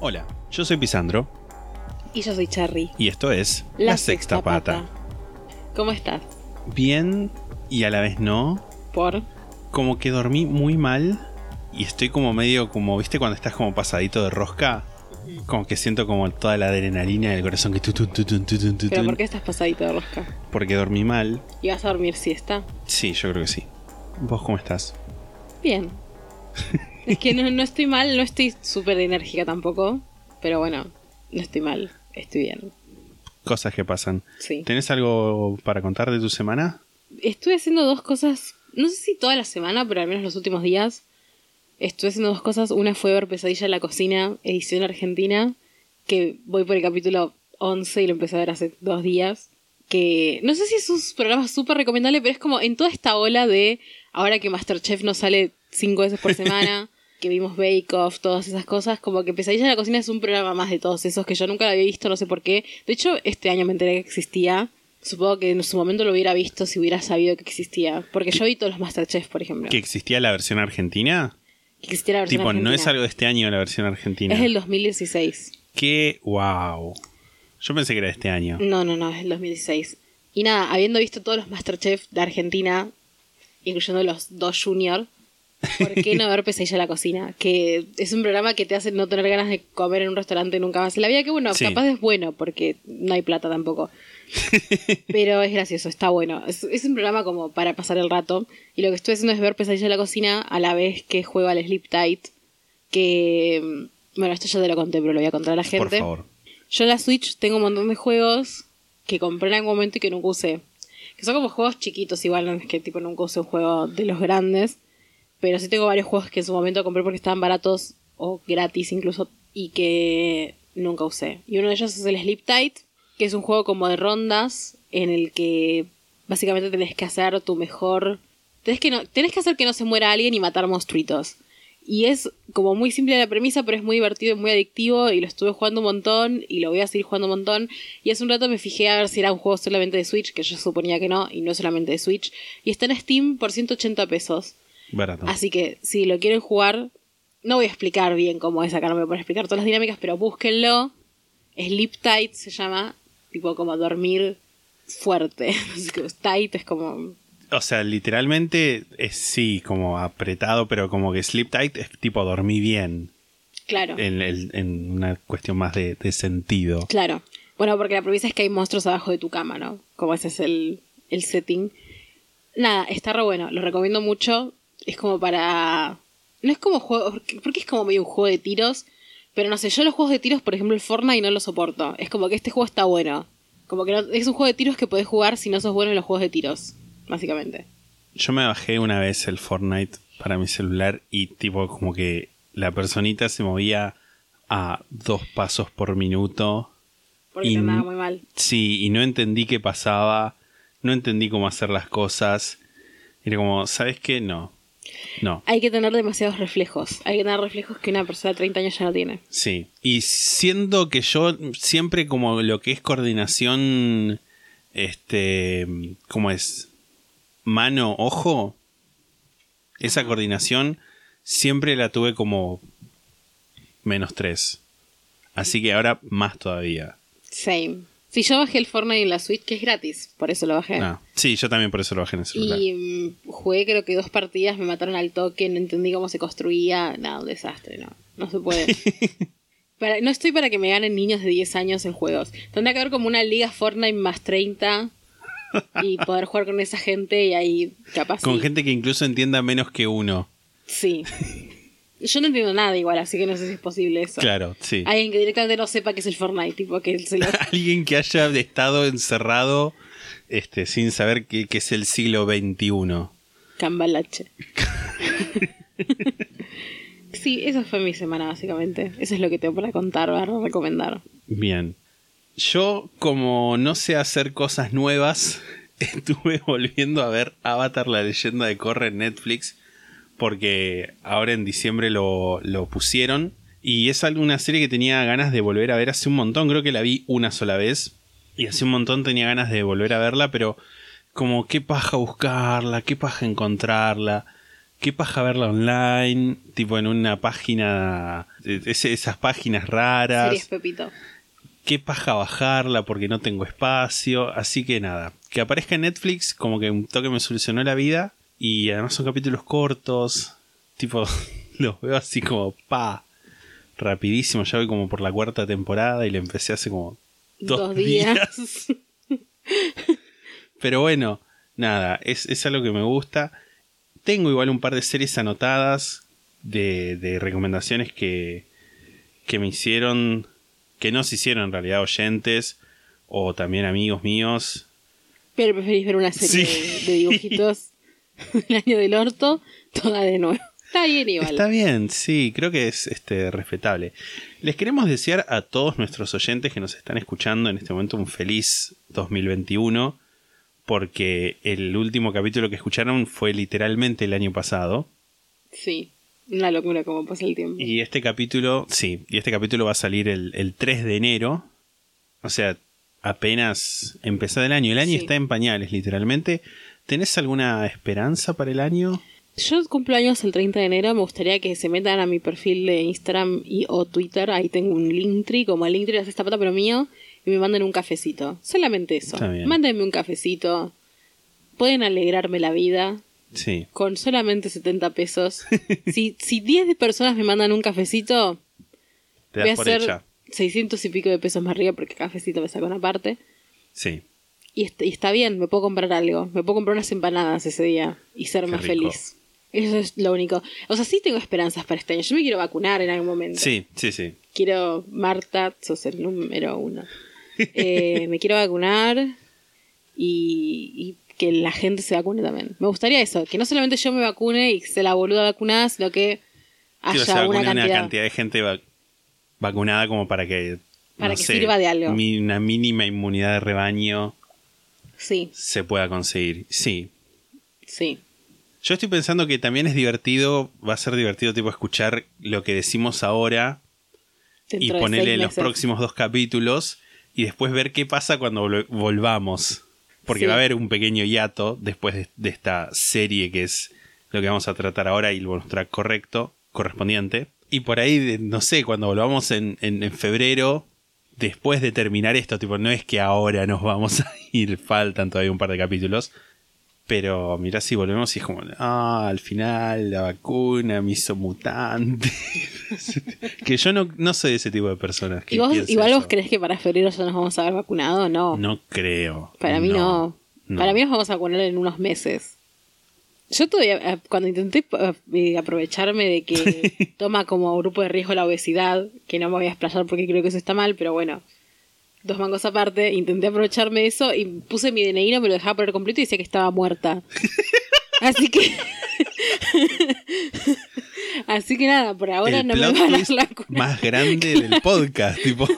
Hola, yo soy Pisandro Y yo soy Charry. y esto es La, sexta, pata. ¿Cómo estás? Bien y a la vez no. Por. Como que dormí muy mal y estoy como medio como, ¿viste cuando estás como pasadito de rosca? Como que siento como toda la adrenalina del corazón que. ¿Pero por qué estás pasadito de rosca? Porque dormí mal. ¿Y vas a dormir siesta? Sí, yo creo que sí. ¿Vos cómo estás? Bien. es que no, no estoy mal, no estoy súper enérgica tampoco. Pero bueno, no estoy mal, estoy bien. Cosas que pasan. Sí. ¿Tenés algo para contar de tu semana? Estuve haciendo dos cosas, no sé si toda la semana, pero al menos los últimos días. Estuve haciendo dos cosas. Una fue ver Pesadilla en la cocina, edición argentina, que voy por el capítulo 11 y lo empecé a ver hace dos días. Que no sé si es un programa súper recomendable, pero es como en toda esta ola de ahora que Masterchef no sale cinco veces por semana, que vimos Bake Off, todas esas cosas, como que Pesadilla en la cocina es un programa más de todos esos que yo nunca lo había visto, no sé por qué. De hecho, este año me enteré que existía. Supongo que en su momento lo hubiera visto si hubiera sabido que existía. Porque yo vi todos los Masterchef, por ejemplo. ¿Que existía la versión argentina? Que existiera la versión Tipo, no es algo de este año la versión argentina. Es del 2016. Qué wow. Yo pensé que era de este año. No, no, no, es el 2016. Y nada, habiendo visto todos los Masterchef de Argentina, incluyendo los dos Junior, ¿por qué no ver Pesadilla en la cocina? Que es un programa que te hace no tener ganas de comer en un restaurante nunca más en la vida, que bueno, Sí. capaz es bueno, porque no hay plata tampoco. Pero es gracioso, está bueno. Es, es un programa como para pasar el rato. Y lo que estoy haciendo es ver Pesadilla en la cocina a la vez que juego al Sleep Tight. Que. Bueno, esto ya te lo conté, pero lo voy a contar a la gente. Por favor. Yo en la Switch tengo un montón de juegos que compré en algún momento y que nunca usé. Que son como juegos chiquitos, igual no es que tipo nunca usé un juego de los grandes. Pero sí tengo varios juegos que en su momento compré porque estaban baratos o gratis incluso y que nunca usé. Y uno de ellos es el Sleep Tight, que es un juego como de rondas en el que básicamente tenés que hacer tu mejor... Tenés que, no, que hacer que no se muera alguien y matar monstruitos. Y es como muy simple la premisa, pero es muy divertido y muy adictivo. Y lo estuve jugando un montón y lo voy a seguir jugando un montón. Y hace un rato me fijé a ver si era un juego solamente de Switch, que yo suponía que no, y no es solamente de Switch. Y está en Steam por 180 pesos. Barato. Así que si lo quieren jugar, no voy a explicar bien cómo es acá, no me voy a explicar todas las dinámicas, pero búsquenlo. Sleep Tight se llama, tipo como dormir fuerte. Tight es como O sea, literalmente es sí, como apretado, pero como que sleep tight es tipo dormí bien. Claro. En, una cuestión más de, de sentido. Claro. Bueno, porque la premisa es que hay monstruos abajo de tu cama, ¿no? Como ese es el, el setting. Nada, está re bueno, lo recomiendo mucho. Es como para. No es como juego. porque- es como medio un juego de tiros. Pero no sé, yo los juegos de tiros, por ejemplo, el Fortnite no lo soporto. Es como que este juego está bueno. Como que no- es un juego de tiros que podés jugar si no sos bueno en los juegos de tiros. Básicamente. Yo me bajé una vez el Fortnite para mi celular y tipo como que la personita se movía a dos pasos por minuto. Porque Y te andaba muy mal. Sí, y no entendí qué pasaba, no entendí cómo hacer las cosas. Era como, ¿sabes qué? No. No. Hay que tener demasiados reflejos. Hay que tener reflejos que una persona de 30 años ya no tiene. Sí. Y siendo que yo siempre como lo que es coordinación, este, ¿cómo es? Mano, ojo. Esa coordinación siempre la tuve como menos tres. Así que ahora más todavía. Same. Si yo bajé el Fortnite en la Switch, que es gratis, por eso lo bajé. Ah, sí, yo también por eso lo bajé en el celular. Y mm, jugué creo que dos partidas, me mataron al toque, no entendí cómo se construía, nada, un desastre, no, no se puede. Para- no estoy para que me ganen niños de 10 años en juegos. Tendría que haber como una liga Fortnite más 30 y poder jugar con esa gente y ahí capaz... Con sí. gente que incluso entienda menos que uno. Sí. Yo no entiendo nada igual, así que no sé si es posible eso. Claro, sí. Alguien que directamente no sepa qué es el Fortnite, tipo que se lo... Alguien que haya estado encerrado este, sin saber que, que es el siglo XXI. Cambalache. Sí, esa fue mi semana básicamente. Eso es lo que tengo para contar, para recomendar. Bien. Yo, como no sé hacer cosas nuevas, estuve volviendo a ver Avatar, la leyenda de Korra en Netflix, porque ahora en diciembre lo, lo pusieron. Y es una serie que tenía ganas de volver a ver hace un montón. Creo que la vi una sola vez. Y hace un montón tenía ganas de volver a verla, pero como qué paja buscarla, qué paja encontrarla, qué paja verla online, tipo en una página, ese- esas páginas raras Series Pepito. qué paja bajarla porque no tengo espacio. Así que nada, que aparezca en Netflix como que un toque me solucionó la vida. Y además son capítulos cortos. Tipo, los veo así como pa. Rapidísimo, ya voy como por la cuarta temporada y le empecé hace como dos, Dos días. días. Pero bueno, nada, es, es algo que me gusta. Tengo igual un par de series anotadas de, de recomendaciones que, que me hicieron, que no se hicieron en realidad oyentes o también amigos míos. Pero preferís ver una serie Sí. de, de dibujitos del año del orto, toda de nuevo. Está bien igual. Está bien, sí, creo que es este, respetable. Les queremos desear a todos nuestros oyentes que nos están escuchando en este momento un feliz 2021, porque el último capítulo que escucharon fue literalmente el año pasado. Sí, una locura como pasa el tiempo. Y este capítulo, sí, y este capítulo va a salir el, el 3 de enero. O sea, apenas empezado el año. El año Sí. está en pañales, literalmente. ¿Tenés alguna esperanza para el año? Yo cumplo años el 30 de enero, me gustaría que se metan a mi perfil de Instagram y o Twitter, ahí tengo un Linktree, como el Linktree de sexta pata pero mío, y me manden un cafecito. Solamente eso. Mándenme un cafecito. Pueden alegrarme la vida Sí. con solamente 70 pesos. si, si 10 de personas me mandan un cafecito, Te voy a hacer hecha. 600 y pico de pesos más arriba porque cafecito me saca una parte. Sí. Y, est- y está bien, me puedo comprar algo. Me puedo comprar unas empanadas ese día y ser Qué más rico. feliz. Eso es lo único. O sea, sí tengo esperanzas para este año. Yo me quiero vacunar en algún momento. Sí, sí, sí. Quiero, Marta, sos el número uno. Eh, me quiero vacunar y, y que la gente se vacune también. Me gustaría eso, que no solamente yo me vacune y sea la boluda vacunada, sino que haya saber una una cantidad. cantidad de gente va- vacunada como para que. Para no que sé, sirva de algo. una mínima inmunidad de rebaño Sí, se pueda conseguir. Sí. sí. Yo estoy pensando que también es divertido, va a ser divertido tipo escuchar lo que decimos ahora y Dentro ponerle en los próximos dos capítulos y después ver qué pasa cuando vol- volvamos. Porque Sí. va a haber un pequeño hiato después de, de esta serie que es lo que vamos a tratar ahora y el bonus track correcto, correspondiente. Y por ahí, no sé, cuando volvamos en, en- en febrero, después de terminar esto, tipo, no es que ahora nos vamos a ir, faltan todavía un par de capítulos. Pero mirá si volvemos y es como, ah, al final la vacuna me hizo mutante. que yo no, no soy ese tipo de personas. ¿Y vos, igual vos crees que para febrero ya nos vamos a haber vacunado? No. No creo. Para mí no. no. Para mí nos vamos a vacunar en unos meses. Yo todavía, eh, cuando intenté eh, aprovecharme de que toma como grupo de riesgo la obesidad, que no me voy a explayar porque creo que eso está mal, pero bueno, dos mangos aparte, intenté aprovecharme de eso y puse mi DNI, no me lo dejaba poner completo y decía que estaba muerta. Así que... Así que nada, por ahora el no me van a dar la vacuna. más grande del podcast, tipo.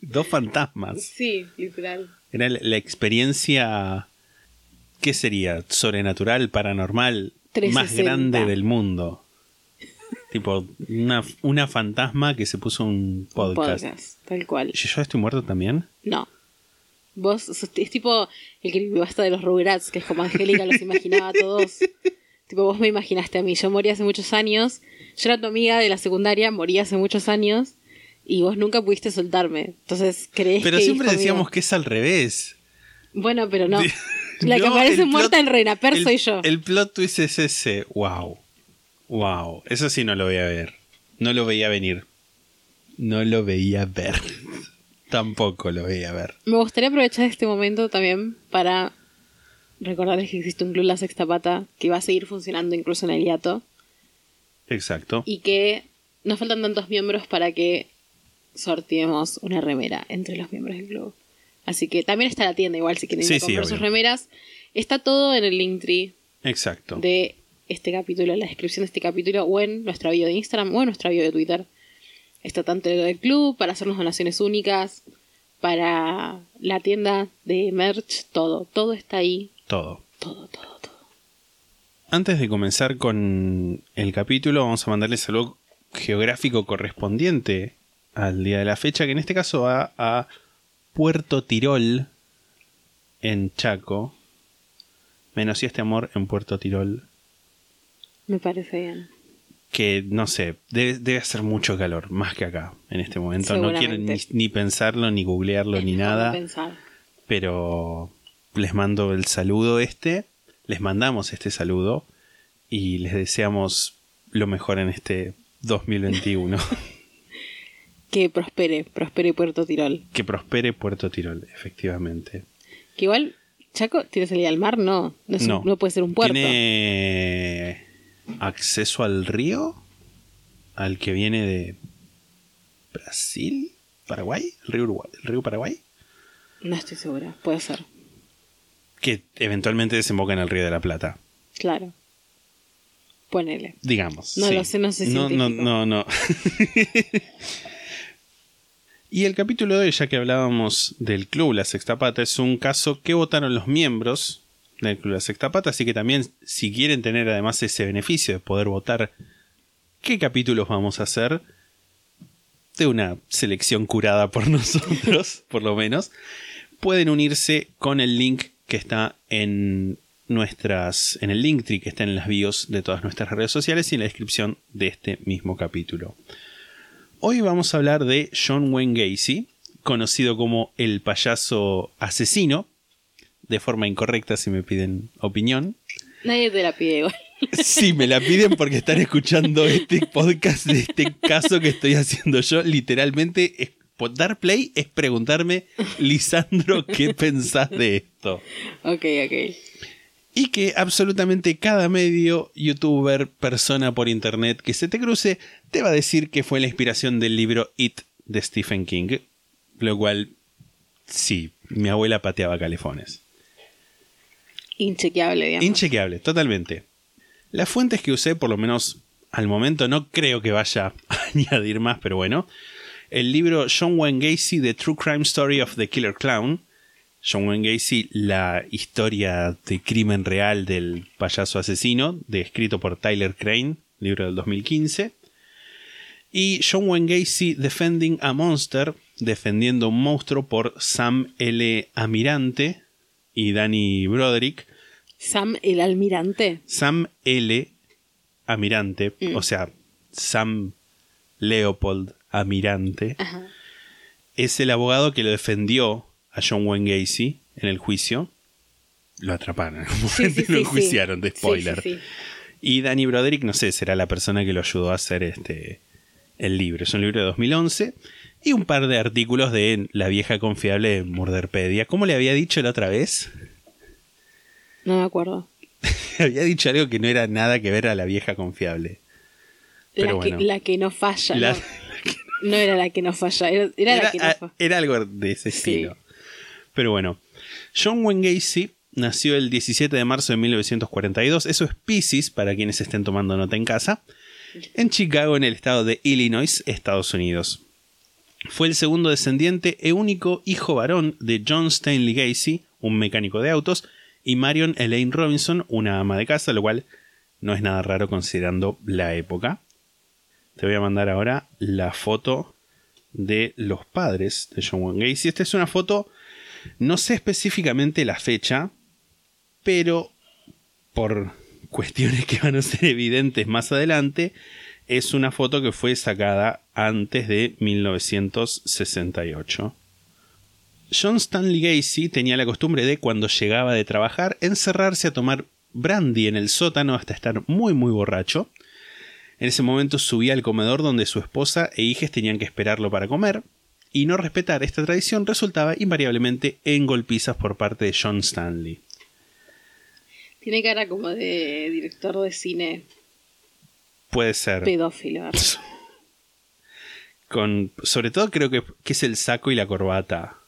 Dos fantasmas. Sí, literal. Era la experiencia. ¿Qué sería? Sobrenatural, paranormal, más 360. grande del mundo. tipo, una, una fantasma que se puso un podcast. Podcast, tal cual. ¿Yo, yo estoy muerto también? No. Vos es tipo el que basta de los Rugrats, que es como Angélica los imaginaba a todos. tipo, vos me imaginaste a mí. Yo morí hace muchos años. Yo era tu amiga de la secundaria, morí hace muchos años. Y vos nunca pudiste soltarme. Entonces, ¿crees Pero que siempre hijo decíamos mío? que es al revés. Bueno, pero no. La que aparece muerta plot- en Renaper el- soy yo. El plot twist es ese. Wow. Wow. Eso sí no lo voy a ver. No lo veía venir. No lo veía ver. Tampoco lo veía ver. Me gustaría aprovechar este momento también para recordarles que existe un club La Sexta Pata que va a seguir funcionando incluso en el hiato. Exacto. y que nos faltan tantos miembros para que sorteemos una remera entre los miembros del club. Así que también está la tienda igual si quieren ir a comprar sus remeras. Está todo en el Linktree Exacto. de este capítulo, en la descripción de este capítulo, o en nuestra bio de Instagram, o en nuestra bio de Twitter. Está tanto lo del club, para hacernos donaciones únicas, para la tienda de merch, todo. Todo está ahí. Todo. Todo, todo, todo. Antes de comenzar con el capítulo, vamos a mandarle saludo geográfico correspondiente al día de la fecha, que en este caso va a Puerto Tirol, en Chaco. Menos y este amor en Puerto Tirol. Me parece bien. Que no sé, debe, debe hacer mucho calor, más que acá en este momento. No quiero ni, pensarlo, ni googlearlo, ni Es nada. pensar. pero les mando el saludo este, les mandamos este saludo y les deseamos lo mejor en este 2021. Que prospere, prospere Puerto Tirol. que prospere Puerto Tirol, efectivamente. Que igual, Chaco, ¿tiene salida al mar? No, no, un- No, no puede ser un puerto. ¿Tiene acceso al río? ¿Al que viene de Brasil? ¿Paraguay? ¿El río, Uruguay? ¿El río Paraguay? No estoy segura, puede ser. Que eventualmente desemboca en el río de la Plata. Claro. Ponele. Digamos. No sí. lo sé, no sé No, no, científico. no, no. y el capítulo de hoy, ya que hablábamos del Club La Sexta Pata, es un caso que votaron los miembros del Club La Sexta Pata, así que también si quieren tener además ese beneficio de poder votar qué capítulos vamos a hacer, de una selección curada por nosotros, por lo menos, pueden unirse con el link que está en nuestras en el Linktree que está en las bios de todas nuestras redes sociales y en la descripción de este mismo capítulo. Hoy vamos a hablar de John Wayne Gacy, conocido como el payaso asesino, de forma incorrecta si me piden opinión. Nadie te la pide igual. Sí, me la piden porque están escuchando este podcast de este caso que estoy haciendo yo. Literalmente, es- dar play es preguntarme, Lisandro, ¿qué pensás de esto? ok, ok. Y que absolutamente cada medio, youtuber, persona por internet que se te cruce, te va a decir que fue la inspiración del libro It de Stephen King. Lo cual, sí, mi abuela pateaba calefones. Inchequeable, digamos. Inchequeable, totalmente. Las fuentes que usé, por lo menos al momento, no creo que vaya a añadir más, pero bueno. El libro John Wayne Gacy, The True Crime Story of the Killer Clown. John Wayne Gacy, la historia de crimen real del payaso asesino, de, escrito por Tyler Crane, libro del 2015. Y John Wayne Gacy, Defending a Monster, defendiendo un monstruo por Sam L. Amirante y Danny Broderick. Sam el almirante. Sam L. Amirante, Mm. o sea, Sam Leopold Amirante, Ajá. es el abogado que lo defendió a John Wayne Gacy en el juicio. Lo atraparon, Sí, sí, y lo enjuiciaron de spoiler. Y Danny Broderick, no sé, será la persona que lo ayudó a hacer este el libro. Es un libro de 2011 y un par de artículos de la vieja confiable de Murderpedia. ¿Cómo le había dicho la otra vez? No me acuerdo. había dicho algo que no era nada que ver a la vieja confiable. Pero la, bueno. que, la que no falla. La- no. No era la que no falla, era, era la que no falla. era algo de ese Sí. Pero bueno, John Wayne Gacy nació el 17 de marzo de 1942. Eso es Pisces, para quienes estén tomando nota en casa. En Chicago, en el estado de Illinois, Estados Unidos. Fue el segundo descendiente e único hijo varón de John Stanley Gacy, un mecánico de autos, y Marion Elaine Robinson, una ama de casa, lo cual no es nada raro considerando la época. Te voy a mandar ahora la foto de los padres de John Wayne Gacy. Esta es una foto, no sé específicamente la fecha, pero por cuestiones que van a ser evidentes más adelante, es una foto que fue sacada antes de 1968. John Stanley Gacy tenía la costumbre de, cuando llegaba de trabajar, encerrarse a tomar brandy en el sótano hasta estar muy muy borracho. En ese momento subía al comedor donde su esposa e hijas tenían que esperarlo para comer, y no respetar esta tradición resultaba invariablemente en golpizas por parte de John Stanley. Tiene cara como de director de cine Puede ser. pedófilo. Con, sobre todo creo que, que es el saco y la corbata.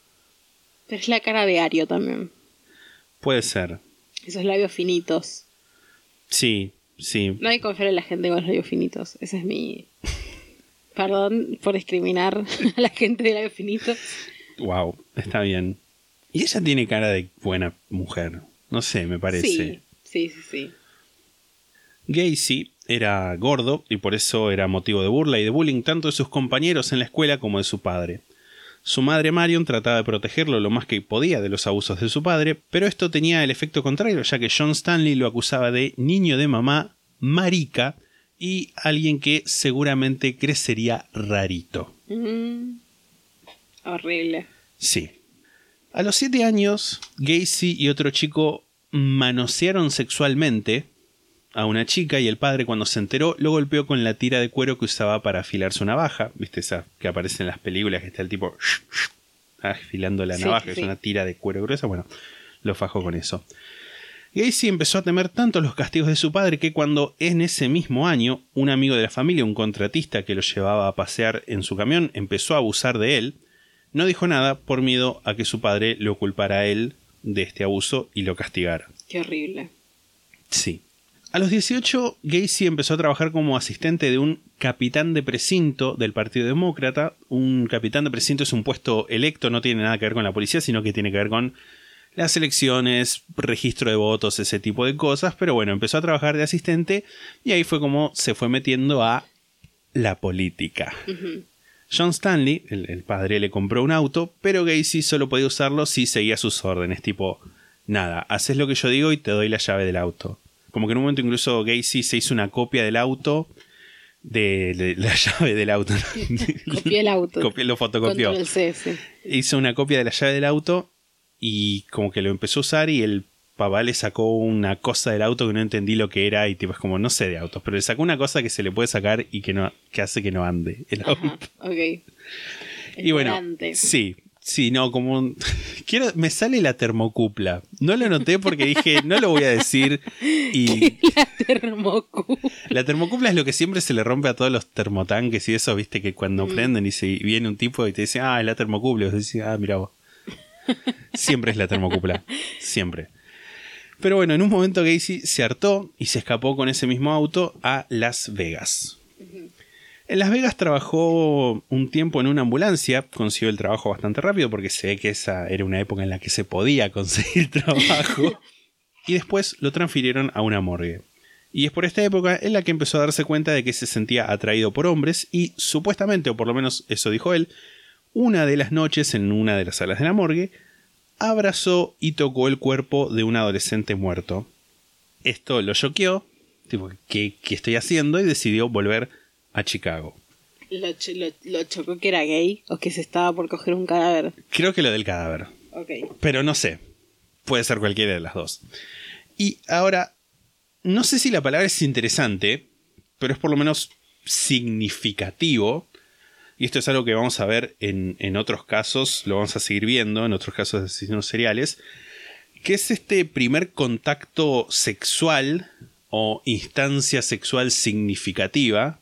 Pero es la cara de Ario también. Puede ser. Esos labios finitos. Sí, sí. No hay que confiar en la gente con los labios finitos. Ese es mi. Perdón por discriminar a la gente de labios finitos. Wow, está bien. Y ella tiene cara de buena mujer. No sé, me parece. Sí, sí, sí, sí. Gacy era gordo y por eso era motivo de burla y de bullying tanto de sus compañeros en la escuela como de su padre. Su madre Marion trataba de protegerlo lo más que podía de los abusos de su padre, pero esto tenía el efecto contrario, ya que John Stanley lo acusaba de niño de mamá, marica y alguien que seguramente crecería rarito. Mm. Horrible. Sí. A los siete años, Gacy y otro chico manosearon sexualmente a una chica y el padre cuando se enteró lo golpeó con la tira de cuero que usaba para afilar su navaja. ¿Viste esa que aparece en las películas que está el tipo afilando la Sí, navaja? sí. Es una tira de cuero gruesa. Bueno, lo fajó con eso. Gacy empezó a temer tanto los castigos de su padre que cuando en ese mismo año un amigo de la familia, un contratista que lo llevaba a pasear en su camión, empezó a abusar de él, no dijo nada por miedo a que su padre lo culpara a él de este abuso y lo castigara. Qué horrible. Sí. A los 18, Gacy empezó a trabajar como asistente de un capitán de precinto del Partido Demócrata. Un capitán de precinto es un puesto electo, no tiene nada que ver con la policía, sino que tiene que ver con las elecciones, registro de votos, ese tipo de cosas. Pero bueno, empezó a trabajar de asistente y ahí fue como se fue metiendo a la política. John Stanley, el, el padre, le compró un auto, pero Gacy solo podía usarlo si seguía sus órdenes, tipo, nada, haces lo que yo digo y te doy la llave del auto. Como que en un momento incluso Gacy se hizo una copia del auto, de, de la llave del auto. Copié el auto. Copió- lo fotocopió. C, sí. Hizo una copia de la llave del auto y como que lo empezó a usar y el papá le sacó una cosa del auto que no entendí lo que era y tipo es como no sé de autos, pero le sacó una cosa que se le puede sacar y que no que hace que no ande el auto. El y bueno, sí, sí, no, como un- quiero me sale la termocupla. No lo noté porque dije, no lo voy a decir y La termocu. la termocupla es lo que siempre se le rompe a todos los termotanques y eso, viste que cuando prenden y se viene un tipo y te dice, "Ah, es la termocupla", y vos decís, "Ah, mira vos." Siempre es la termocupla, siempre. Pero bueno, en un momento Gacy se hartó y se escapó con ese mismo auto a Las Vegas. En Las Vegas trabajó un tiempo en una ambulancia, consiguió el trabajo bastante rápido porque se ve que esa era una época en la que se podía conseguir trabajo. y después lo transfirieron a una morgue. Y es por esta época en la que empezó a darse cuenta de que se sentía atraído por hombres y supuestamente, o por lo menos eso dijo él, una de las noches en una de las salas de la morgue, abrazó y tocó el cuerpo de un adolescente muerto. Esto lo choqueó, tipo, ¿qué, qué estoy haciendo? Y decidió volver a Chicago. Lo, lo- lo chocó que era gay o que se estaba por coger un cadáver. Creo que lo del cadáver, Ok. pero no sé. Puede ser cualquiera de las dos. Y ahora, no sé si la palabra es interesante, pero es por lo menos significativo. Y esto es algo que vamos a ver en, en otros casos, lo vamos a seguir viendo en otros casos de asesinos seriales, que es este primer contacto sexual o instancia sexual significativa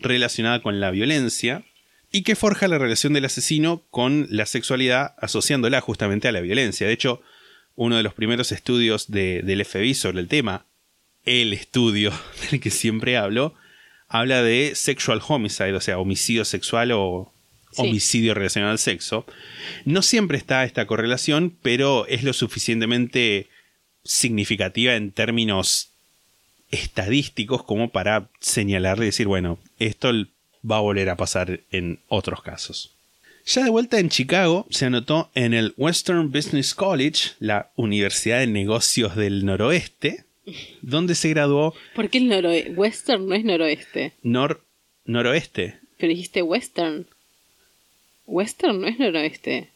relacionada con la violencia y que forja la relación del asesino con la sexualidad asociándola justamente a la violencia. De hecho, uno de los primeros estudios de- del FBI sobre el tema, el estudio del que siempre hablo, habla de sexual homicide, o sea, homicidio sexual o Sí. homicidio relacionado al sexo. No siempre está esta correlación, pero es lo suficientemente significativa en términos estadísticos como para señalarle y decir, bueno, esto va a volver a pasar en otros casos. Ya de vuelta en Chicago, se anotó en el Western Business College, la Universidad de Negocios del Noroeste, donde se graduó ¿Por qué el noroeste? Western no es noroeste. nor noroeste, Pero dijiste western. Western no es noroeste.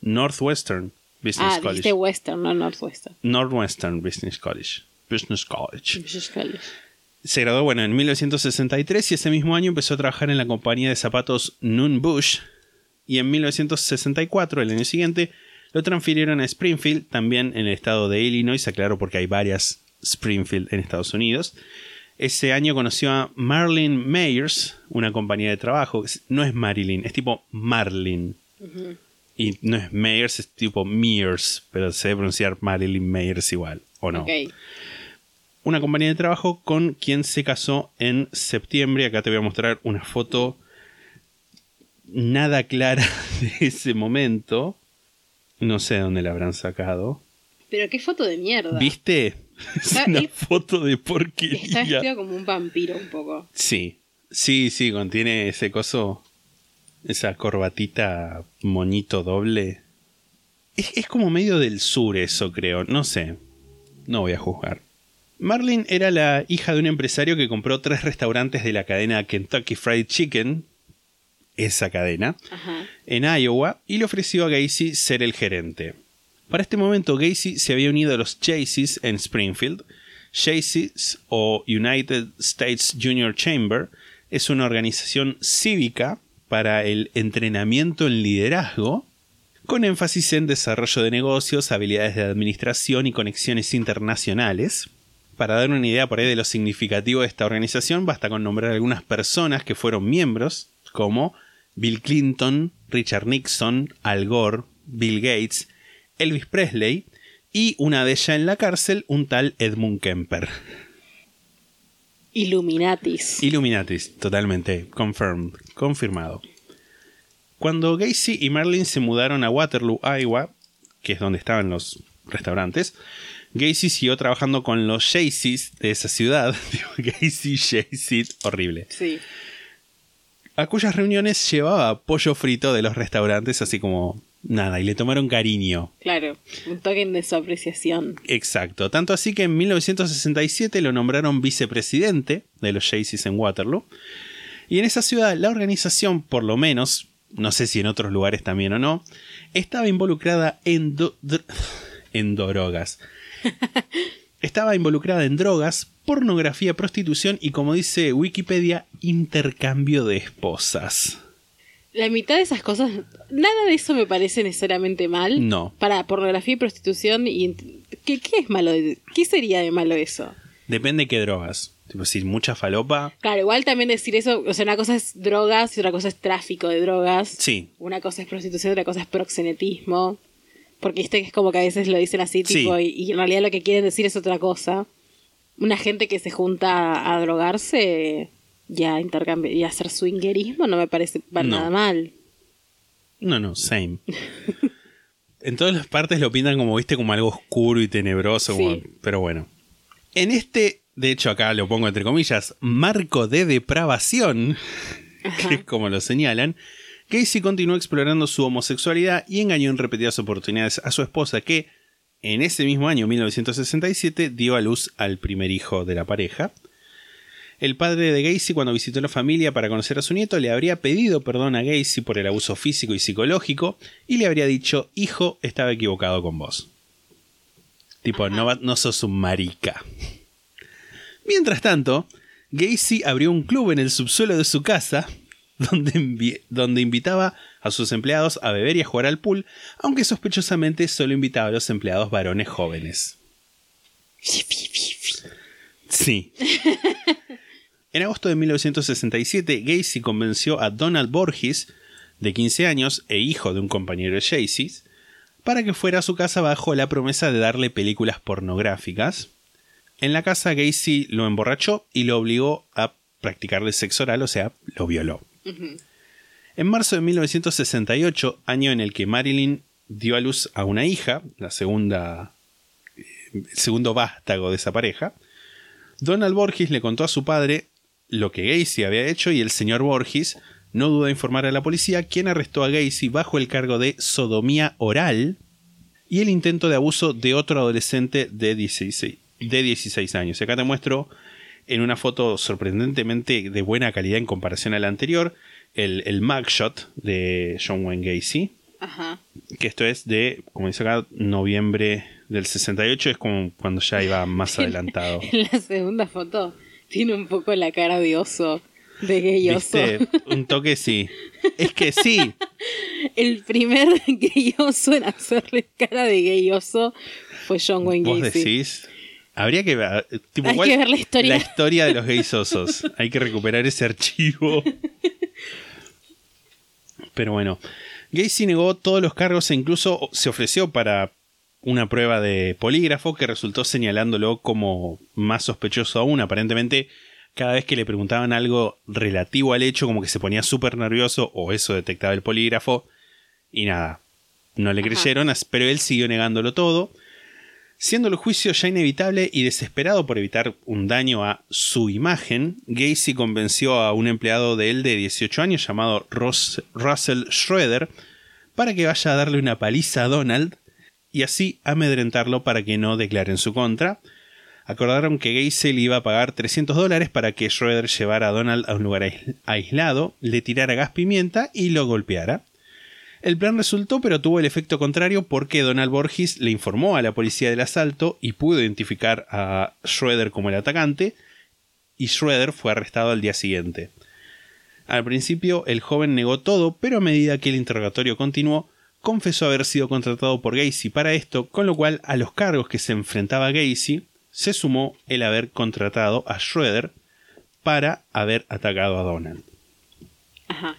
Northwestern Business Ah, College. dijiste western, no northwestern. Northwestern Business College. Business College. Business College. Se graduó, bueno, en 1963 y ese mismo año empezó a trabajar en la compañía de zapatos Noon Bush. Y en 1964, el año siguiente, lo transfirieron a Springfield, también en el estado de Illinois, aclaro porque hay varias Springfield en Estados Unidos. Ese año conoció a Marlin Mayers, una compañía de trabajo. No es Marilyn, es tipo Marlin. Y no es Mayers, es tipo Mears, pero se debe pronunciar Marilyn Mayers igual, ¿o no? Una compañía de trabajo con quien se casó en septiembre. Acá te voy a mostrar una foto nada clara de ese momento. No sé dónde la habrán sacado. Pero qué foto de mierda. ¿Viste? Es Está- una foto de Está porquería. vestido como un vampiro un poco. Sí, sí, sí, contiene ese coso, esa corbatita moñito doble. Es, es como medio del sur eso, creo, no sé, no voy a juzgar. Marlene era la hija de un empresario que compró tres restaurantes de la cadena Kentucky Fried Chicken, esa cadena, Ajá. en Iowa y le ofreció a Gacy ser el gerente. Para este momento, Gacy se había unido a los Jaycees en Springfield. Jaycees o United States Junior Chamber es una organización cívica para el entrenamiento en liderazgo con énfasis en desarrollo de negocios, habilidades de administración y conexiones internacionales. Para dar una idea por ahí de lo significativo de esta organización, basta con nombrar algunas personas que fueron miembros, como Bill Clinton, Richard Nixon, Al Gore, Bill Gates, Elvis Presley y una de ellas en la cárcel, un tal Edmund Kemper. Illuminatis. Illuminatis, totalmente, confirmed, confirmado. Cuando Gacy y Marlin se mudaron a Waterloo, Iowa, que es donde estaban los restaurantes, Gacy siguió trabajando con los Jaycees de esa ciudad. Digo, Gacy, Jaycee, horrible. Sí. A cuyas reuniones llevaba pollo frito de los restaurantes, así como nada, y le tomaron cariño. Claro. Un token de su apreciación. Exacto, tanto así que en 1967 lo nombraron vicepresidente de los Jaycees en Waterloo. Y en esa ciudad la organización, por lo menos, no sé si en otros lugares también o no, estaba involucrada en, do- en drogas. Estaba involucrada en drogas, pornografía, prostitución y, como dice Wikipedia, intercambio de esposas. La mitad de esas cosas, nada de eso me parece necesariamente mal. No. Para pornografía y prostitución, y ¿qué, qué es malo? de- ¿Qué sería de malo eso? Depende qué drogas. Tipo, si mucha falopa, Claro, igual también decir eso, o sea, una cosa es drogas y otra cosa es tráfico de drogas. sí, Una cosa es prostitución, otra cosa es proxenetismo. Porque que es como que a veces lo dicen así, Sí. tipo, y, y en realidad lo que quieren decir es otra cosa. Una gente que se junta a, a drogarse y a, intercambi- y hacer swingerismo no me parece para No. nada mal. No, no, same. en todas las partes lo pintan como, viste, como algo oscuro y tenebroso, como- pero bueno. En este, de hecho acá lo pongo entre comillas, marco de depravación, que es como lo señalan, Casey continuó explorando su homosexualidad y engañó en repetidas oportunidades a su esposa que, en ese mismo año, 1967, dio a luz al primer hijo de la pareja. El padre de Gacy, cuando visitó la familia para conocer a su nieto, le habría pedido perdón a Gacy por el abuso físico y psicológico y le habría dicho, hijo, estaba equivocado con vos. Tipo, no, no sos un marica. Mientras tanto, Gacy abrió un club en el subsuelo de su casa donde, donde invitaba a sus empleados a beber y a jugar al pool, aunque sospechosamente solo invitaba a los empleados varones jóvenes. Sí. En agosto de 1967, Gacy convenció a Donald Borges, de 15 años e hijo de un compañero de Jaycees, para que fuera a su casa bajo la promesa de darle películas pornográficas. En la casa, Gacy lo emborrachó y lo obligó a practicarle sexo oral, o sea, lo violó. En marzo de 1968, año en el que Marilyn dio a luz a una hija, la segunda, eh, el segundo vástago de esa pareja, Donald Borges le contó a su padre lo que Gacy había hecho y el señor Borges no dudó en informar a la policía, quien arrestó a Gacy bajo el cargo de sodomía oral y el intento de abuso de otro adolescente de 16, de 16 años. Y acá te muestro en una foto sorprendentemente de buena calidad en comparación a la anterior, el, el mugshot de John Wayne Gacy, Ajá. que esto es de, como dice acá, noviembre del 68, es como cuando ya iba más adelantado. La segunda foto tiene un poco la cara de oso, de gay oso. ¿Viste? Un toque sí. Es que sí. El primer gay oso en hacerle cara de gay oso fue John Wayne Vos Gacy. decís. Habría que ver. tipo, Hay ¿cuál- que ver la historia. La historia de los gays osos. Hay que recuperar ese archivo. Pero bueno. Gacy negó todos los cargos e incluso se ofreció para una prueba de polígrafo que resultó señalándolo como más sospechoso aún. Aparentemente, cada vez que le preguntaban algo relativo al hecho, como que se ponía súper nervioso o eso detectaba el polígrafo. Y nada, no le creyeron, pero él siguió negándolo todo. Siendo el juicio ya inevitable y desesperado por evitar un daño a su imagen, Gacy convenció a un empleado de él de 18 años llamado Ross- Russell Schroeder para que vaya a darle una paliza a Donald y así amedrentarlo para que no declare en su contra. Acordaron que le iba a pagar 300 dólares para que Schroeder llevara a Donald a un lugar ais- aislado, le tirara gas pimienta y lo golpeara. El plan resultó, pero tuvo el efecto contrario porque Donald Borges le informó a la policía del asalto y pudo identificar a Schroeder como el atacante, y Schroeder fue arrestado al día siguiente. Al principio el joven negó todo, pero a medida que el interrogatorio continuó, confesó haber sido contratado por Gacy para esto, con lo cual a los cargos que se enfrentaba Gacy se sumó el haber contratado a Schroeder para haber atacado a Donald. Ajá.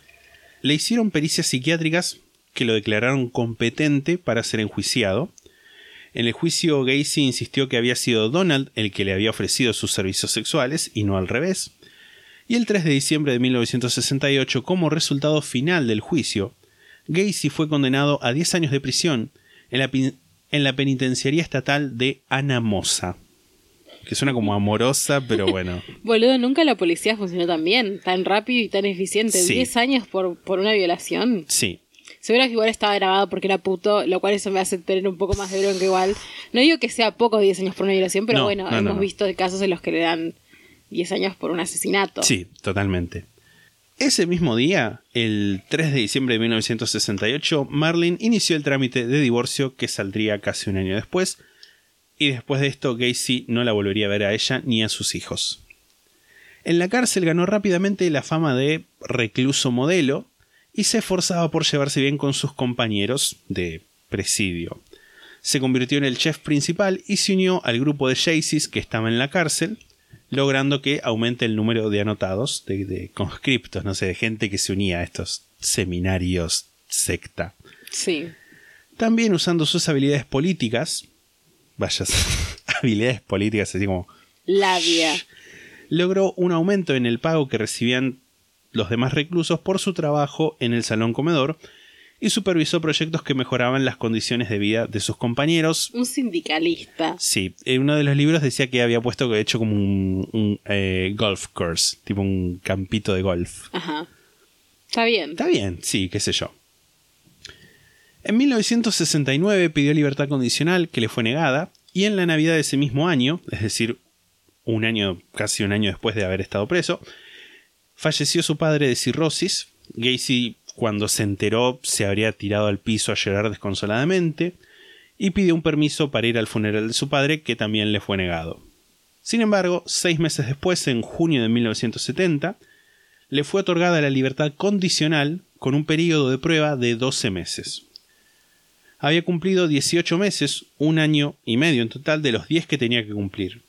Le hicieron pericias psiquiátricas que lo declararon competente para ser enjuiciado. En el juicio, Gacy insistió que había sido Donald el que le había ofrecido sus servicios sexuales y no al revés. Y el 3 de diciembre de 1968, como resultado final del juicio, Gacy fue condenado a 10 años de prisión en la, en la penitenciaría estatal de Anamosa. Que suena como amorosa, pero bueno. Boludo, nunca la policía funcionó tan bien, tan rápido y tan eficiente. Sí. 10 años por, por una violación. Sí, Seguro que igual estaba grabado porque era puto, lo cual eso me hace tener un poco más de bronca igual. No digo que sea poco 10 años por una violación, pero No, bueno, no, no, hemos no. visto casos en los que le dan 10 años por un asesinato. Sí, totalmente. Ese mismo día, el 3 de diciembre de 1968, Marlene inició el trámite de divorcio que saldría casi un año después, y después de esto Gacy no la volvería a ver a ella ni a sus hijos. En la cárcel ganó rápidamente la fama de recluso modelo y se esforzaba por llevarse bien con sus compañeros de presidio. Se convirtió en el chef principal y se unió al grupo de Jaycees que estaba en la cárcel, logrando que aumente el número de anotados, de, de conscriptos, no sé, de gente que se unía a estos seminarios secta. Sí. También usando sus habilidades políticas, vaya, habilidades políticas así como Labia. logró un aumento en el pago que recibían los demás reclusos por su trabajo en el salón comedor y supervisó proyectos que mejoraban las condiciones de vida de sus compañeros. Un sindicalista. Sí, en uno de los libros decía que había puesto que hecho como un, un, eh, golf course, tipo un campito de golf. Ajá. Está bien. Está bien, sí, qué sé yo. En 1969 pidió libertad condicional que le fue negada y en la Navidad de ese mismo año, es decir, un año, casi un año después de haber estado preso, falleció su padre de cirrosis. Gacy, cuando se enteró, se habría tirado al piso a llorar desconsoladamente y pidió un permiso para ir al funeral de su padre que también le fue negado. Sin embargo, seis meses después, en junio de 1970, le fue otorgada la libertad condicional con un periodo de prueba de 12 meses. Había cumplido 18 meses, un año y medio en total de los 10 que tenía que cumplir.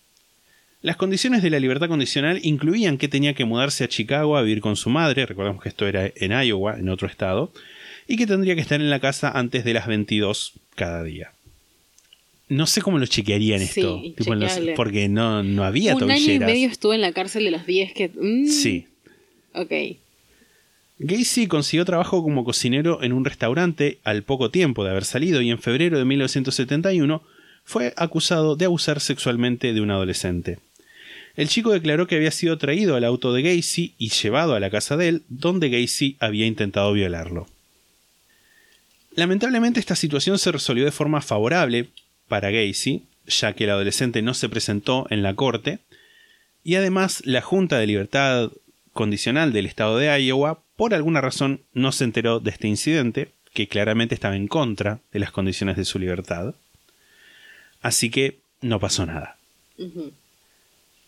Las condiciones de la libertad condicional incluían que tenía que mudarse a Chicago a vivir con su madre, recordemos que esto era en Iowa, en otro estado, y que tendría que estar en la casa antes de las 22 cada día. No sé cómo lo chequearían Sí, esto, tipo porque no, no había Un año y tobilleras. medio estuvo en la cárcel de los 10 que... mm, Sí, Ok. Gacy consiguió trabajo como cocinero en un restaurante al poco tiempo de haber salido y en febrero de 1971 fue acusado de abusar sexualmente de un adolescente. El chico declaró que había sido traído al auto de Gacy y llevado a la casa de él, donde Gacy había intentado violarlo. Lamentablemente esta situación se resolvió de forma favorable para Gacy, ya que el adolescente no se presentó en la corte, y además la Junta de Libertad Condicional del estado de Iowa, por alguna razón, no se enteró de este incidente, que claramente estaba en contra de las condiciones de su libertad. Así que no pasó nada.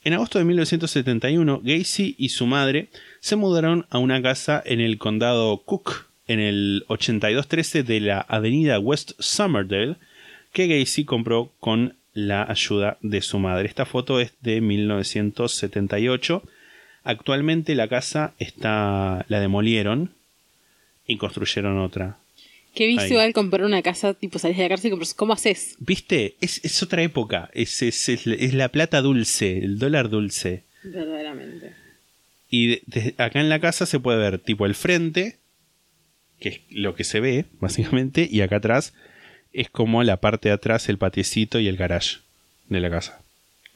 En agosto de 1971, Gacy y su madre se mudaron a una casa en el condado Cook, en el 8213 de la avenida West Somerdale, que Gacy compró con la ayuda de su madre. Esta foto es de 1978. Actualmente la casa está la demolieron y construyeron otra. Qué Ahí. visual comprar una casa, tipo salís de la cárcel y compras. ¿Cómo haces? ¿Viste? Es, es otra época. Es, es, es, la plata dulce, el dólar dulce. Verdaderamente. Y de- de- acá en la casa se puede ver tipo el frente, que es lo que se ve, básicamente, y acá atrás es como la parte de atrás, el patiecito y el garage de la casa.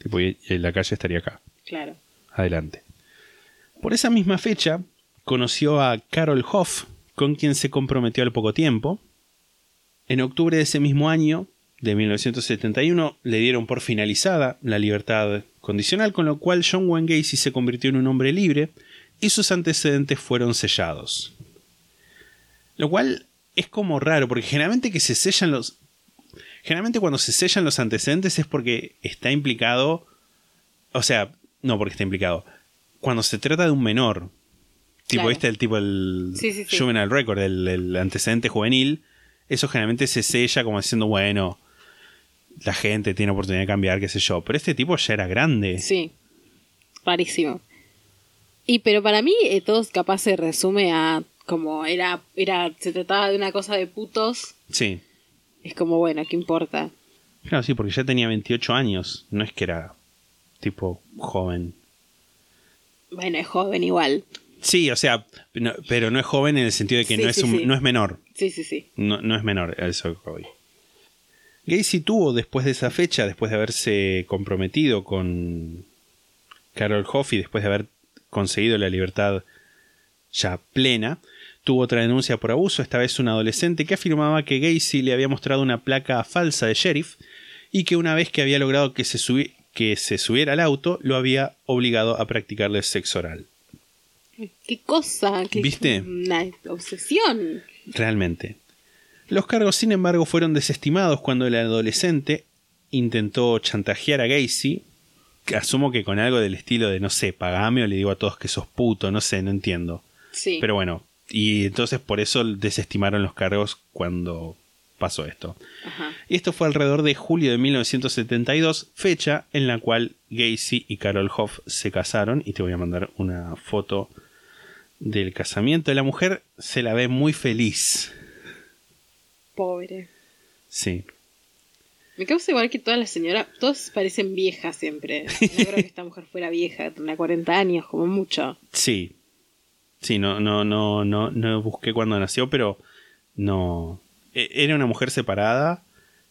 Tipo, y y la calle estaría acá, Claro. adelante. Por esa misma fecha, conoció a Carol Hoff, con quien se comprometió al poco tiempo. En octubre de ese mismo año, de 1971, le dieron por finalizada la libertad condicional, con lo cual John Wayne Gacy se convirtió en un hombre libre y sus antecedentes fueron sellados. Lo cual es como raro, porque generalmente que se sellan los... Generalmente cuando se sellan los antecedentes es porque está implicado... O sea, no porque está implicado. Cuando se trata de un menor. Tipo, Claro. este el tipo el Sí, sí, sí. juvenile record, el, el antecedente juvenil. Eso generalmente se sella como diciendo, bueno, la gente tiene oportunidad de cambiar, qué sé yo. Pero este tipo ya era grande. Sí. Rarísimo. Y pero para mí eh, todo capaz se resume a como era, era, se trataba de una cosa de putos. Sí. Es como, bueno, ¿qué importa? Claro, sí, porque ya tenía 28 años. No es que era tipo joven. Bueno, es joven igual. Sí, o sea, no- pero no es joven en el sentido de que Sí, no, es sí, un- sí. no es menor. Sí, sí, sí. No, no es menor, eso. Gacy tuvo después de esa fecha, después de haberse comprometido con Carol Hoff y después de haber conseguido la libertad ya plena, tuvo otra denuncia por abuso, esta vez un adolescente que afirmaba que Gacy le había mostrado una placa falsa de sheriff y que una vez que había logrado que se, que se subiera al auto, lo había obligado a practicarle sexo oral. ¿Qué cosa? ¿Qué- ¿Viste? Una obsesión. Realmente. Los cargos, sin embargo, fueron desestimados cuando el adolescente intentó chantajear a Gacy. que Asumo que con algo del estilo de, no sé, pagame o le digo a todos que sos puto, no sé, no entiendo. Sí. Pero bueno, y entonces por eso desestimaron los cargos cuando pasó esto. Ajá. Y esto fue alrededor de julio de 1972, fecha en la cual Gacy y Carol Hoff se casaron. Y te voy a mandar una foto del casamiento. La mujer se la ve muy feliz. Pobre. Sí. Me causa igual que todas las señoras, todas parecen viejas siempre. No creo que esta mujer fuera vieja, tenía 40 años, como mucho. Sí. Sí, no, no, no, no, no busqué cuándo nació, pero no. E- Era una mujer separada,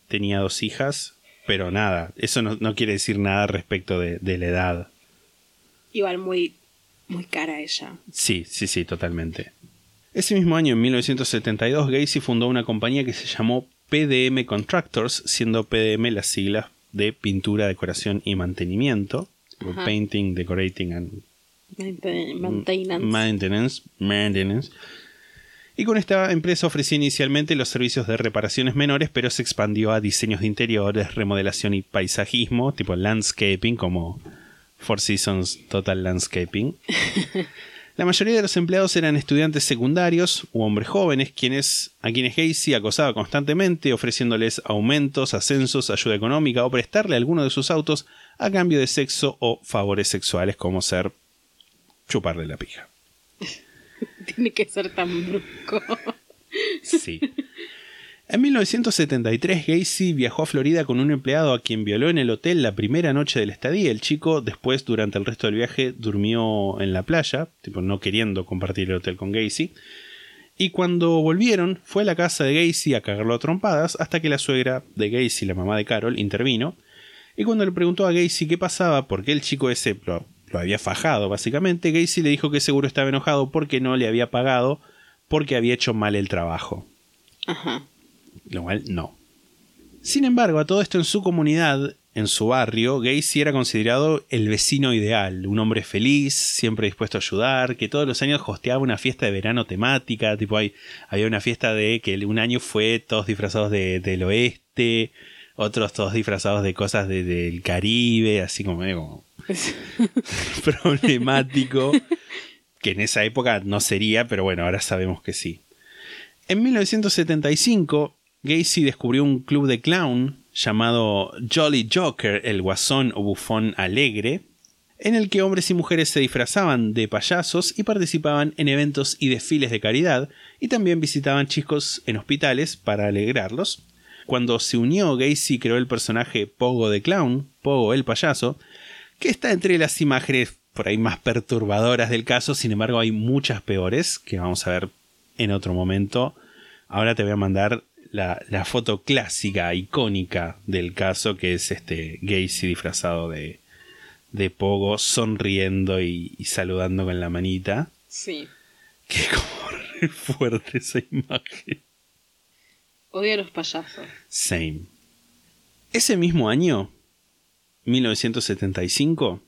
tenía dos hijas, pero nada. Eso no, no quiere decir nada respecto de, de la edad. Igual muy, muy cara ella. Sí, sí, sí, totalmente. Ese mismo año, en 1972, Gacy fundó una compañía que se llamó PDM Contractors, siendo PDM las siglas de pintura, decoración y mantenimiento. Ajá. Painting, Decorating and Mainte- Maintenance. Maintenance. Maintenance. Y con esta empresa ofrecía inicialmente los servicios de reparaciones menores, pero se expandió a diseños de interiores, remodelación y paisajismo, tipo landscaping, como Four Seasons Total Landscaping. La mayoría de los empleados eran estudiantes secundarios u hombres jóvenes, quienes, a quienes Gacy acosaba constantemente, ofreciéndoles aumentos, ascensos, ayuda económica o prestarle alguno de sus autos a cambio de sexo o favores sexuales como ser chuparle la pija. Tiene que ser tan brusco. Sí. En 1973, Gacy viajó a Florida con un empleado a quien violó en el hotel la primera noche de la estadía. El chico, después, durante el resto del viaje, durmió en la playa, tipo no queriendo compartir el hotel con Gacy. Y cuando volvieron, fue a la casa de Gacy a cagarlo a trompadas hasta que la suegra de Gacy, la mamá de Carol, intervino. Y cuando le preguntó a Gacy qué pasaba, por qué el chico ese lo, lo había fajado, básicamente, Gacy le dijo que seguro estaba enojado porque no le había pagado porque había hecho mal el trabajo. Ajá. Lo cual no. Sin embargo, a todo esto en su comunidad, en su barrio, Gacy era considerado el vecino ideal, un hombre feliz, siempre dispuesto a ayudar, que todos los años hosteaba una fiesta de verano temática, tipo hay, había una fiesta de que un año fue todos disfrazados de- del oeste, otros todos disfrazados de cosas de- del Caribe, así como medio como problemático, que en esa época no sería, pero bueno, ahora sabemos que sí. En 1975, Gacy descubrió un club de clown llamado Jolly Joker, el guasón o bufón alegre. en el que hombres y mujeres se disfrazaban de payasos y participaban en eventos y desfiles de caridad, y también visitaban chicos en hospitales para alegrarlos. Cuando se unió, Gacy creó el personaje Pogo de Clown, Pogo el payaso, que está entre las imágenes por ahí más perturbadoras del caso, sin embargo hay muchas peores que vamos a ver en otro momento. Ahora te voy a mandar la, la foto clásica, icónica del caso, que es este Gacy disfrazado de, de Pogo, sonriendo y, y saludando con la manita. Sí. Que como re fuerte esa imagen. Odio a los payasos. Same. Ese mismo año, 1975,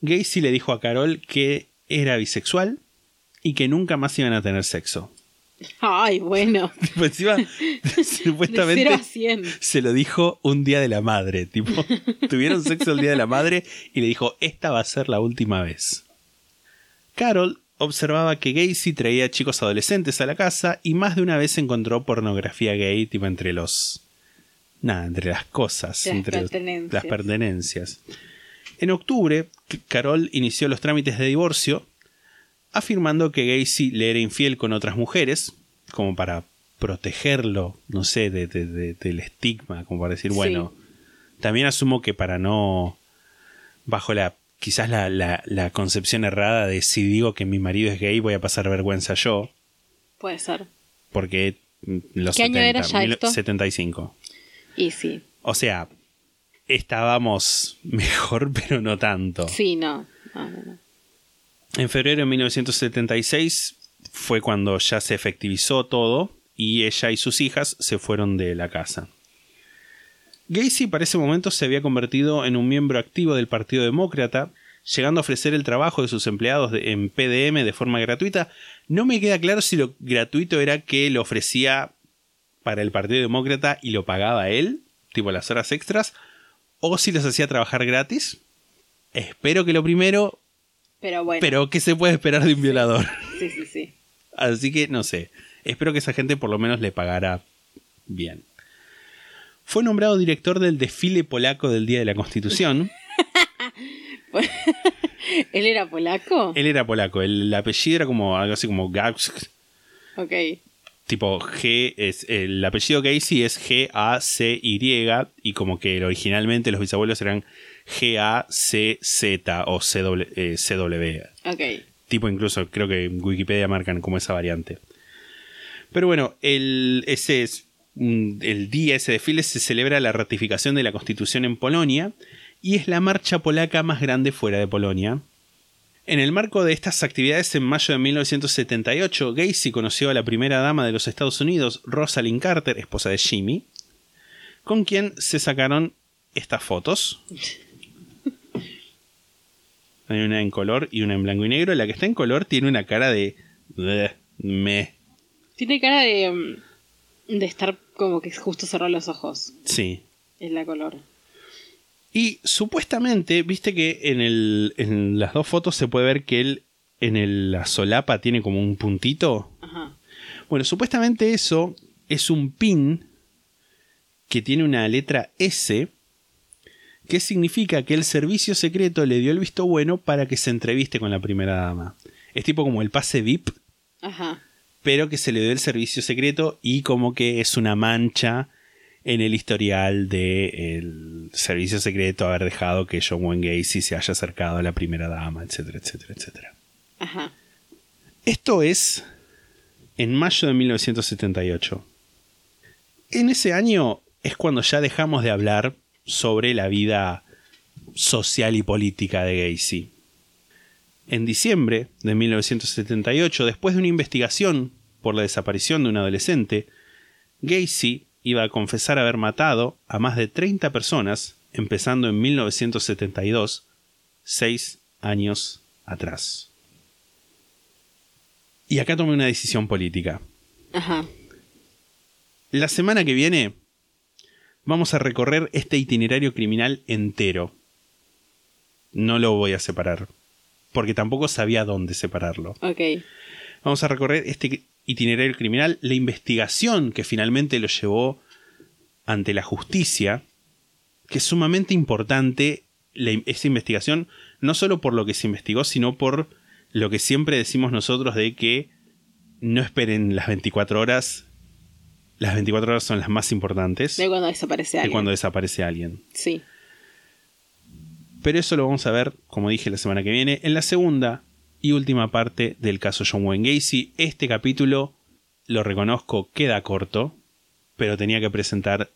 Gacy le dijo a Carol que era bisexual y que nunca más iban a tener sexo. Ay, bueno. Tipo, encima, De supuestamente 0 a 100. se lo dijo un día de la madre. Tipo, tuvieron sexo el día de la madre y le dijo, esta va a ser la última vez. Carol observaba que Gacy traía chicos adolescentes a la casa y más de una vez encontró pornografía gay, tipo entre los. Nada, entre las cosas, Las entre los- las pertenencias. En octubre, Carol inició los trámites de divorcio, afirmando que Gacy le era infiel con otras mujeres, como para protegerlo, no sé, de- de- de- del estigma, como para decir, Sí. bueno, también asumo que para no, bajo la, quizás la, la- la concepción errada de si digo que mi marido es gay voy a pasar vergüenza yo, Puede ser. porque los ¿Qué año 70, era ya esto? 75. Y sí. O sea, estábamos mejor, pero no tanto. Sí, no. No, no, no. En febrero de 1976 fue cuando ya se efectivizó todo y ella y sus hijas se fueron de la casa. Gacy para ese momento se había convertido en un miembro activo del Partido Demócrata, llegando a ofrecer el trabajo de sus empleados en PDM de forma gratuita. No me queda claro si lo gratuito era que lo ofrecía para el Partido Demócrata y lo pagaba él, tipo las horas extras, o si los hacía trabajar gratis. Espero que lo primero, Pero bueno. pero ¿qué se puede esperar de un violador? Sí, sí, sí. Así que no sé. Espero que esa gente por lo menos le pagara bien. Fue nombrado director del desfile polaco del Día de la Constitución. ¿Él era polaco? Él era polaco. El, apellido era como algo así como Gauss. Ok. Tipo G. Es, el apellido Gacy es G-A-C-Y. Y como que originalmente los bisabuelos eran G-A-C-Z o CW. eh. Ok. tipo incluso creo que en Wikipedia marcan como esa variante. Pero bueno, el, ese es, el día, ese desfile, se celebra la ratificación de la Constitución en Polonia y es la marcha polaca más grande fuera de Polonia. En el marco de estas actividades, en mayo de 1978, Gacy conoció a la primera dama de los Estados Unidos, Rosalind Carter, esposa de Jimmy, con quien se sacaron estas fotos. Hay una en color y una en blanco y negro. La que está en color tiene una cara de... "Bleh, Me. Tiene cara de. mm, de estar como que justo cerró los ojos. Sí. Es la color. Y supuestamente, viste que en, el, en las dos fotos se puede ver que él en el- la solapa tiene como un puntito. Ajá. Bueno, supuestamente eso es un pin que tiene una letra S, que significa que el servicio secreto le dio el visto bueno para que se entreviste con la primera dama. Es tipo como el pase VIP, Ajá. pero que se le dio el servicio secreto y como que es una mancha en el historial del servicio secreto haber dejado que John Wayne Gacy se haya acercado a la primera dama, etcétera, etcétera, etcétera. Ajá. Esto es en mayo de 1978. En ese año es cuando ya dejamos de hablar sobre la vida social y política de Gacy. En diciembre de 1978, después de una investigación por la desaparición de un adolescente, Gacy iba a confesar haber matado a más de 30 personas, empezando en 1972, seis años atrás. Y acá tomé una decisión política. Ajá. La semana que viene vamos a recorrer este itinerario criminal entero. No lo voy a separar, porque tampoco sabía dónde separarlo. Ok. Vamos a recorrer este itinerario criminal, la investigación que finalmente lo llevó ante la justicia, que es sumamente importante la esta investigación, no solo por lo que se investigó, sino por lo que siempre decimos nosotros de que no esperen las 24 horas. Las 24 horas son las más importantes De cuando desaparece de alguien. cuando desaparece alguien. Sí. Pero eso lo vamos a ver, como dije la semana que viene, en la segunda y última parte del caso John Wayne Gacy. Este capítulo, lo reconozco, queda corto, pero tenía que presentar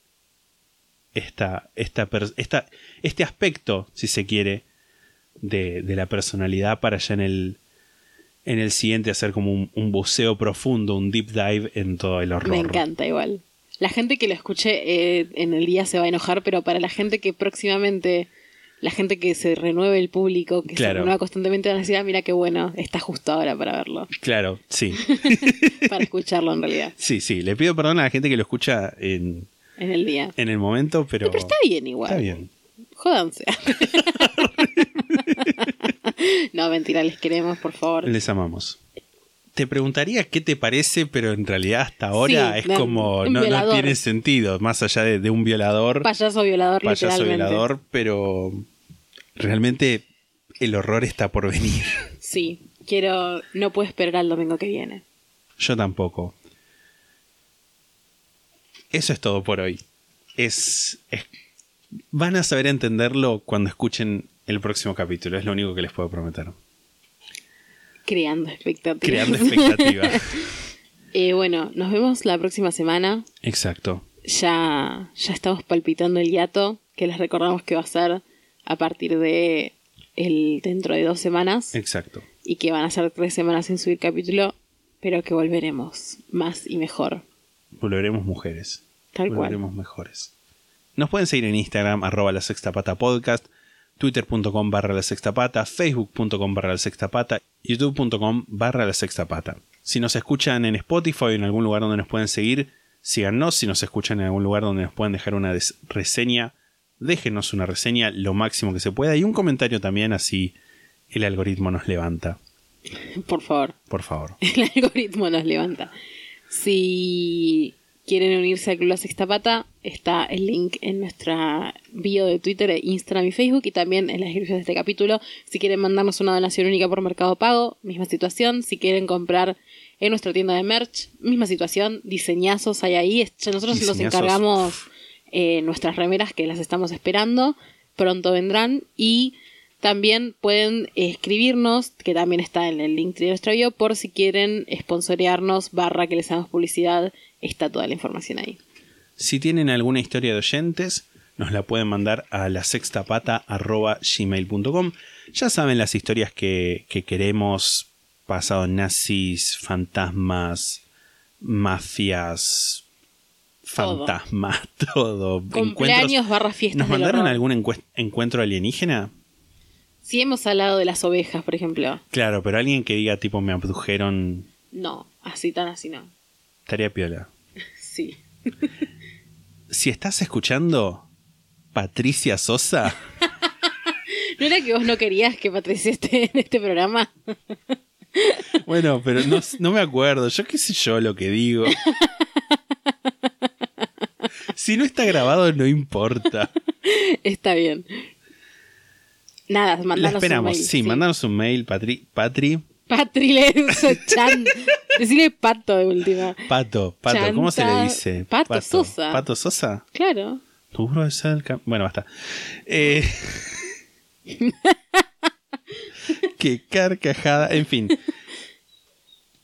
esta, esta, esta- este aspecto, si se quiere, de, de la personalidad para ya en el, en el siguiente hacer como un, un buceo profundo, un deep dive en todo el horror. Me encanta igual. La gente que lo escuche eh, en el día se va a enojar, pero para la gente que próximamente, la gente que se renueve el público, que Claro. se renueva constantemente, van a decir, ah, mira qué bueno, está justo ahora para verlo, Claro, sí. para escucharlo en realidad, Sí, sí. Le pido perdón a la gente que lo escucha en, en el día. en el momento, pero. No, pero está bien igual. Está bien. Jódanse. no, mentira, les queremos, por favor. Les amamos. Te preguntaría qué te parece, pero en realidad hasta ahora Sí, es como. No, no tiene sentido, más allá de, de un violador, Payaso violador, payaso literalmente. violador, pero realmente el horror está por venir. Sí, quiero. No puedo esperar al domingo que viene. Yo tampoco. Eso es todo por hoy. Es, es- Van a saber entenderlo cuando escuchen el próximo capítulo, es lo único que les puedo prometer. Creando expectativas. Creando expectativa. Eh, bueno, nos vemos la próxima semana. Exacto. Ya, ya estamos palpitando el hiato, que les recordamos que va a ser a partir de el dentro de dos semanas Exacto. y que van a ser tres semanas sin subir capítulo, pero que volveremos más y mejor. Volveremos mujeres. Tal cual. Volveremos mejores. Nos pueden seguir en Instagram, arroba la sexta pata podcast, twitter.com barra la sexta pata, facebook.com barra la sexta pata, youtube.com barra la sexta pata. Si nos escuchan en Spotify o en algún lugar donde nos pueden seguir, síganos. Si nos escuchan en algún lugar donde nos pueden dejar una reseña, déjenos una reseña lo máximo que se pueda y un comentario también, así el algoritmo nos levanta. Por favor. Por favor. El algoritmo nos levanta. Si quieren unirse al Club La Sexta Pata, está el link en nuestra bio de Twitter, e Instagram y Facebook y también en la descripción de este capítulo. Si quieren mandarnos una donación única por Mercado Pago, misma situación. Si quieren comprar en nuestra tienda de merch, misma situación. Diseñazos hay ahí. Nosotros nos Diseñazos. encargamos eh, nuestras remeras que las estamos esperando. Pronto vendrán y también pueden escribirnos, que también está en el link de nuestra bio, por si quieren sponsorearnos, barra que les hagamos publicidad, está toda la información ahí. Si tienen alguna historia de oyentes, nos la pueden mandar a la gmail.com. Ya saben las historias que, que queremos, pasado nazis, fantasmas, mafias, Todo. fantasmas, todo. Cumpleaños Encuentros- barra fiestas ¿Nos mandaron algún encuentro alienígena? Si hemos hablado de las ovejas, por ejemplo, Claro, pero alguien que diga tipo me abdujeron, no, así tan así no. estaría piola. Sí. Si estás escuchando, Patricia Sosa. ¿No era que vos no querías que Patricia esté en este programa? Bueno, pero no, no me acuerdo. Yo qué sé yo lo que digo. Si no está grabado, no importa. Está bien. Nada, La mandanos esperamos. un mail. sí, mandanos un mail, Patri. Patri. Patri Lenzo Chan. Decirle pato de última. Pato, Pato, ¿cómo se le Chanta- dice? Pato Sosa. ¿Pato Sosa? Claro. Cam- Bueno, basta. Eh... Qué carcajada. En fin.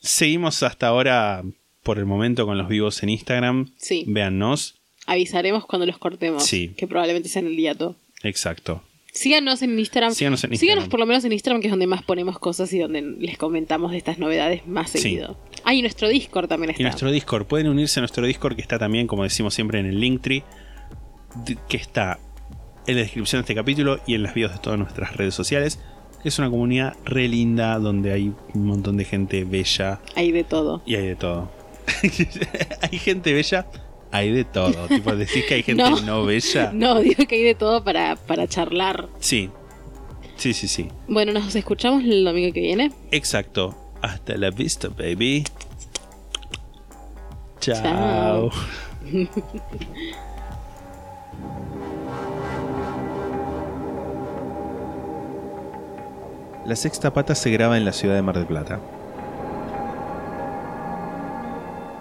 Seguimos hasta ahora, por el momento, con los vivos en Instagram. Sí. Véannos. Avisaremos cuando los cortemos. Sí. Que probablemente sea en el hiato. Exacto. Síganos en Instagram. Síganos en Síganos Instagram. por lo menos en Instagram, que es donde más ponemos cosas y donde les comentamos de estas novedades más Sí. seguido. Ah, y nuestro Discord también está. Y nuestro Discord. Pueden unirse a nuestro Discord que está también, como decimos siempre, en el Linktree. Que está en la descripción de este capítulo y en las videos de todas nuestras redes sociales. Es una comunidad re linda donde hay un montón de gente bella Hay de todo. y hay de todo. hay gente bella, hay de todo. tipo, decís que hay gente No. no, bella. No, digo que hay de todo para, para charlar. Sí. Sí, sí, sí. Bueno, nos escuchamos el domingo que viene. Exacto. Hasta la vista, baby. Chao. Chao. La sexta pata se graba en la ciudad de Mar del Plata.